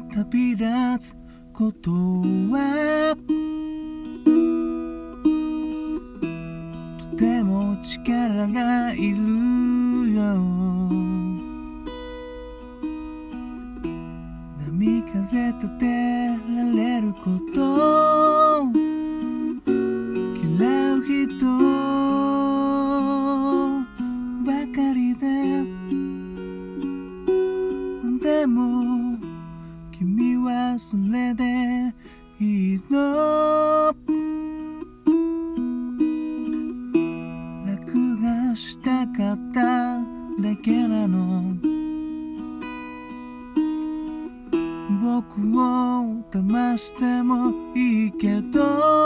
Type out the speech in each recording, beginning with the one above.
旅立つことはとても力がいるよ。波風立てられること。したかっただけなの？僕を騙してもいいけど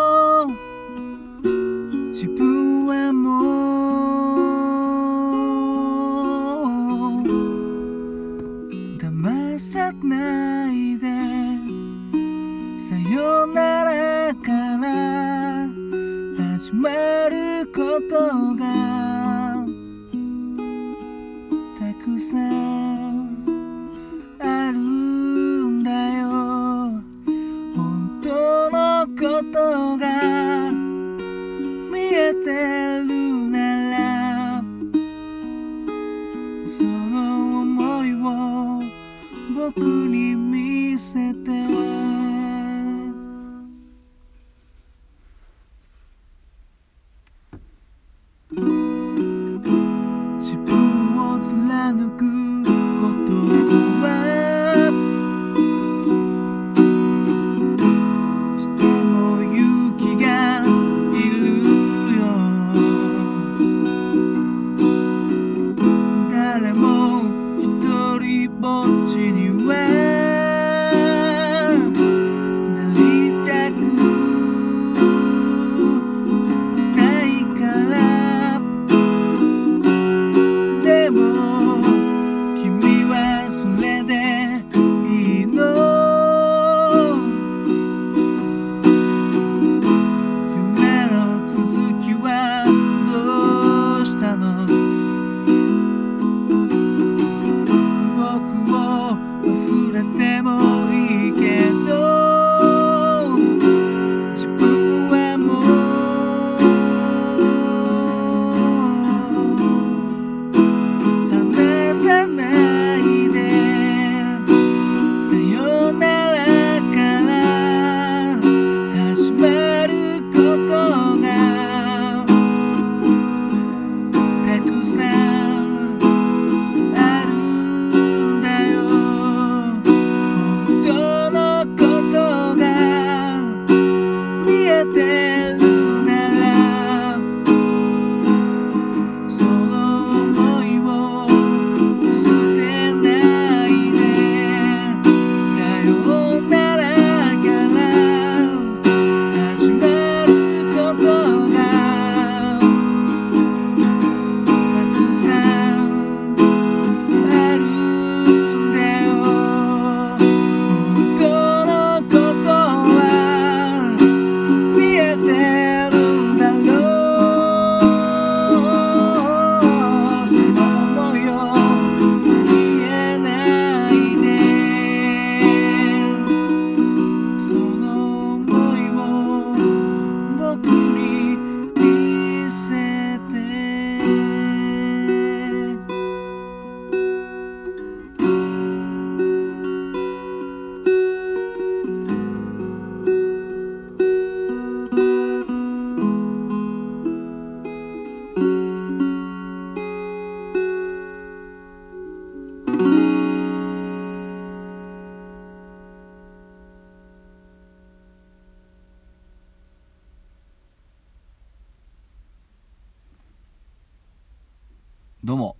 どうも。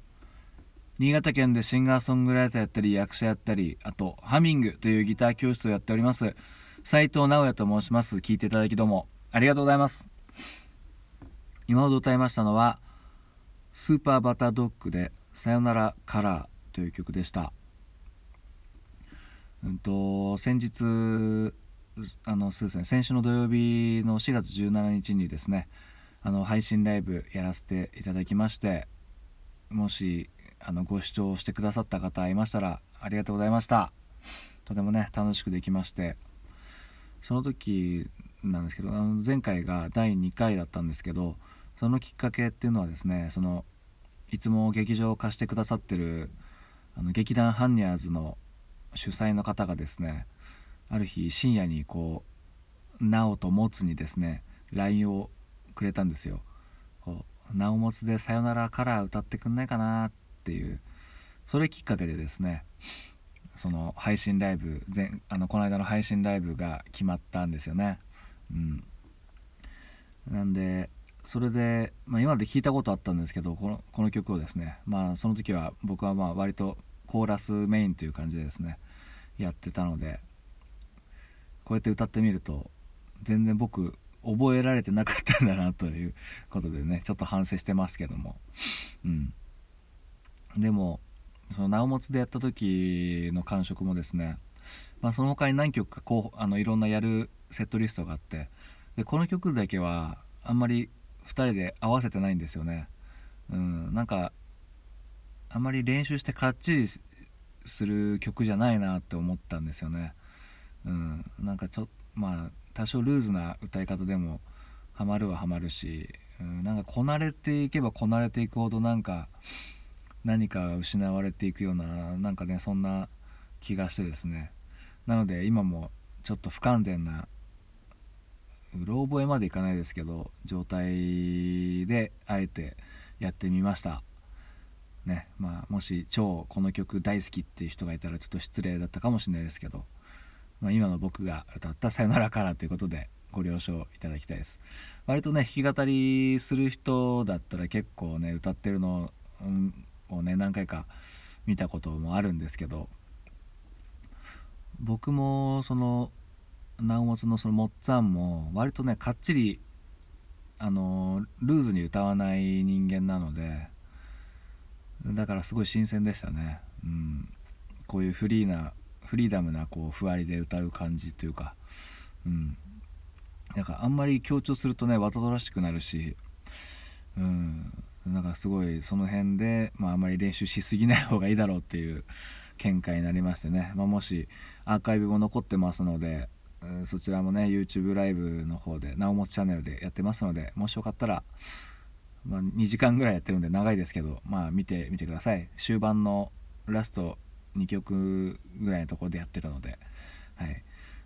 新潟県でシンガーソングライターやったり役者やったりあとハミングというギター教室をやっております。斉藤直也と申します。聞いていただきどうも。ありがとうございます。今ほど歌いましたのはスーパーバタードッグでさよならカラーという曲でした。うんと先日あのそうですね。先週の土曜日の4月17日にですねあの配信ライブやらせていただきましてもしあのご視聴してくださった方いましたらありがとうございましたとてもね楽しくできましてその時なんですけどあの前回が第2回だったんですけどそのきっかけっていうのはですねそのいつも劇場を貸してくださってるあの劇団ハンニャーズの主催の方がですねある日深夜にこう「なおともつ」にですね LINE をくれたんですよ。こうなおもつで「さよなら」から歌ってくんないかなっていうそれきっかけでですねその配信ライブ前あのこの間の配信ライブが決まったんですよね。うん、なんでそれで、まあ、今まで聞いたことあったんですけどこのこの曲をですねまあその時は僕はまあ割とコーラスメインという感じでですねやってたのでこうやって歌ってみると全然僕覚えられてなかったんだなということでねちょっと反省してますけどもうんでもその直物でやった時の感触もですね、まあ、その他に何曲かこうあのいろんなやるセットリストがあってでこの曲だけはあんまり2人で合わせてないんですよね。うん、なんかあんまり練習してかっちりする曲じゃないなって思ったんですよね。なんかちょまあ多少ルーズな歌い方でもハマるはハマるし、うん、なんかこなれていけばこなれていくほどなんか何か失われていくようななんかねそんな気がしてですね。なので今もちょっと不完全なうろ覚えまでいかないですけど状態であえてやってみました。ねまあもし超この曲大好きっていう人がいたらちょっと失礼だったかもしれないですけど、まあ、今の僕が歌った「さよならから」ということでご了承いただきたいです。割とね弾き語りする人だったら結構ね歌ってるの、をね何回か見たこともあるんですけど僕もその直物のそのもっつぁんも割とねかっちりあのルーズに歌わない人間なのでだからすごい新鮮でしたね、うん、こういうフリーなフリーダムなこうふわりで歌う感じというか、うん、だかあんまり強調するとねわざとらしくなるし、うん、だからすごいその辺で、まあ、あまり練習しすぎない方がいいだろうっていう見解になりましてね、まあ、もしアーカイブも残ってますのでそちらもね YouTube ライブの方でなおもつチャンネルでやってますのでもしよかったら、まあ、2時間ぐらいやってるんで長いですけどまあ見てみてください。終盤のラスト2曲ぐらいのところでやってるので、はい。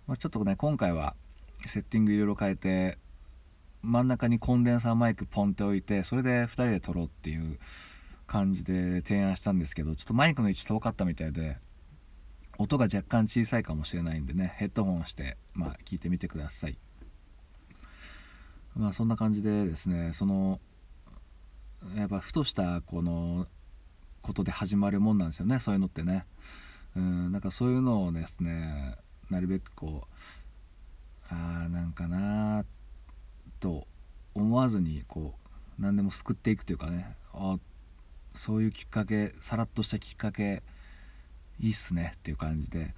まあ、ちょっとね今回はセッティングいろいろ変えて真ん中にコンデンサーマイクポンって置いてそれで2人で撮ろうっていう感じで提案したんですけどちょっとマイクの位置遠かったみたいで音が若干小さいかもしれないんでねヘッドホンして、まあ、聞いてみてください。まあそんな感じでですねそのやっぱふとしたこのことで始まるもんなんですよねそういうのってね。うんなんかそういうのをですねなるべくこうああなんかなと思わずにこう何でも救っていくというかね。あそういうきっかけさらっとしたきっかけいいっすねっていう感じで、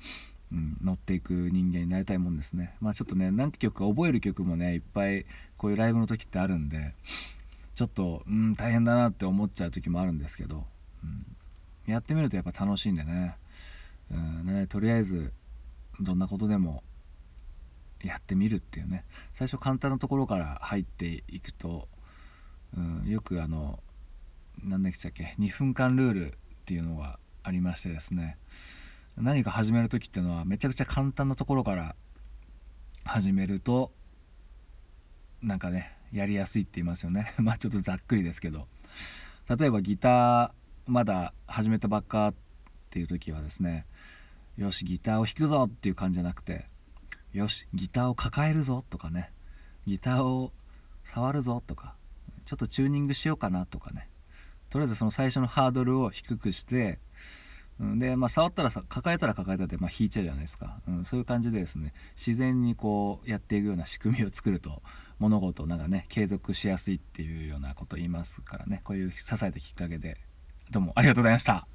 うん、乗っていく人間になりたいもんですね。まあちょっとね何曲か覚える曲もねいっぱいこういうライブの時ってあるんでちょっとうん大変だなって思っちゃう時もあるんですけど、うん、やってみるとやっぱ楽しいんでね,、うんねとりあえずどんなことでもやってみるっていうね。最初簡単なところから入っていくと、うん、よくあの何でしたっけ2分間ルールっていうのがありましてですね。何か始める時っていうのはめちゃくちゃ簡単なところから始めるとなんかねやりやすいって言いますよね。まあちょっとざっくりですけど。例えばギターまだ始めたばっかっていう時はですねよしギターを弾くぞっていう感じじゃなくてよしギターを抱えるぞとかねギターを触るぞとかちょっとチューニングしようかなとかねとりあえずその最初のハードルを低くしてで、まあ、触ったらさ抱えたら抱えたで、まあ、引いちゃうじゃないですか、うん、そういう感じでですね自然にこうやっていくような仕組みを作ると物事をなんかね継続しやすいっていうようなことを言いますからねこういう支えたきっかけで。どうもありがとうございました。